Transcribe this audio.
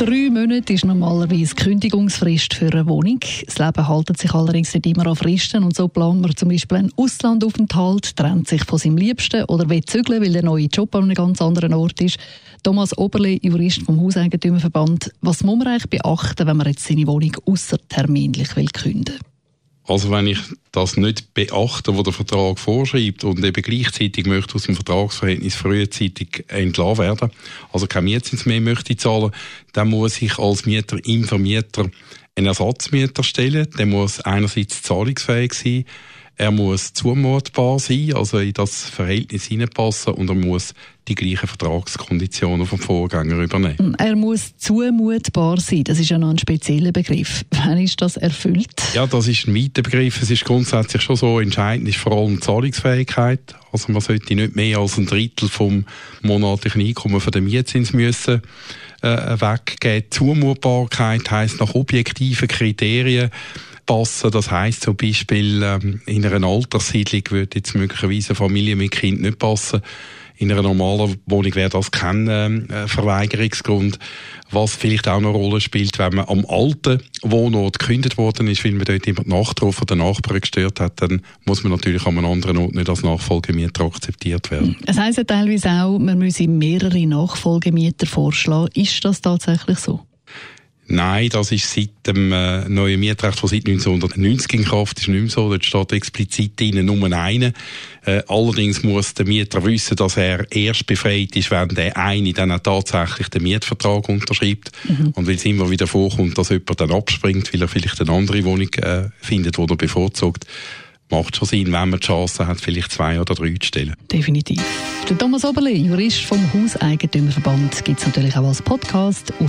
Drei Monate ist normalerweise Kündigungsfrist für eine Wohnung. Das Leben haltet sich allerdings nicht immer an Fristen und so plant man zum Beispiel einen Auslandaufenthalt, trennt sich von seinem Liebsten oder will zügeln, weil der neue Job an einem ganz anderen Ort ist. Thomas Oberle, Jurist vom Hauseigentümerverband. Was muss man eigentlich beachten, wenn man jetzt seine Wohnung außerterminlich will kündigen? Also wenn ich das nicht beachte, was der Vertrag vorschreibt und eben gleichzeitig möchte aus dem Vertragsverhältnis frühzeitig entlassen werden, also kein Mietzins mehr möchte zahlen, dann muss ich als Mieter im Vermieter einen Ersatzmieter stellen. Der muss einerseits zahlungsfähig sein, er muss zumutbar sein, also in das Verhältnis hineinpassen und er muss die gleichen Vertragskonditionen vom Vorgänger übernehmen. Er muss zumutbar sein, das ist ja noch ein spezieller Begriff. Wann ist das erfüllt? Ja, das ist ein weiter Begriff. Es ist grundsätzlich schon so, entscheidend ist vor allem die Zahlungsfähigkeit. Also man sollte nicht mehr als ein Drittel vom monatlichen Einkommen von der Mietzins müssen äh, weggeben. Zumutbarkeit heisst nach objektiven Kriterien passen. Das heißt zum Beispiel, ähm, in einer Alterssiedlung würde jetzt möglicherweise eine Familie mit Kind nicht passen. In einer normalen Wohnung wäre das kein äh, Verweigerungsgrund. Was vielleicht auch eine Rolle spielt, wenn man am alten Wohnort gekündigt worden ist, weil man dort die Nachtruf der Nachbarn gestört hat, dann muss man natürlich an einem anderen Ort nicht als Nachfolgemieter akzeptiert werden. Es heisst ja teilweise auch, man müsse mehrere Nachfolgemieter vorschlagen. Ist das tatsächlich so? Nein, das ist seit dem äh, neuen Mietrecht, das seit 1990 in Kraft ist, nicht mehr so. Dort steht explizit drin nur einen. Äh, allerdings muss der Mieter wissen, dass er erst befreit ist, wenn der eine dann auch tatsächlich den Mietvertrag unterschreibt. Mhm. Und weil es immer wieder vorkommt, dass jemand dann abspringt, weil er vielleicht eine andere Wohnung äh, findet, die er bevorzugt, macht schon Sinn, wenn man die Chance hat, vielleicht zwei oder drei zu stellen. Definitiv. Der Thomas Oberle, Jurist vom Hauseigentümerverband, gibt es natürlich auch als Podcast auf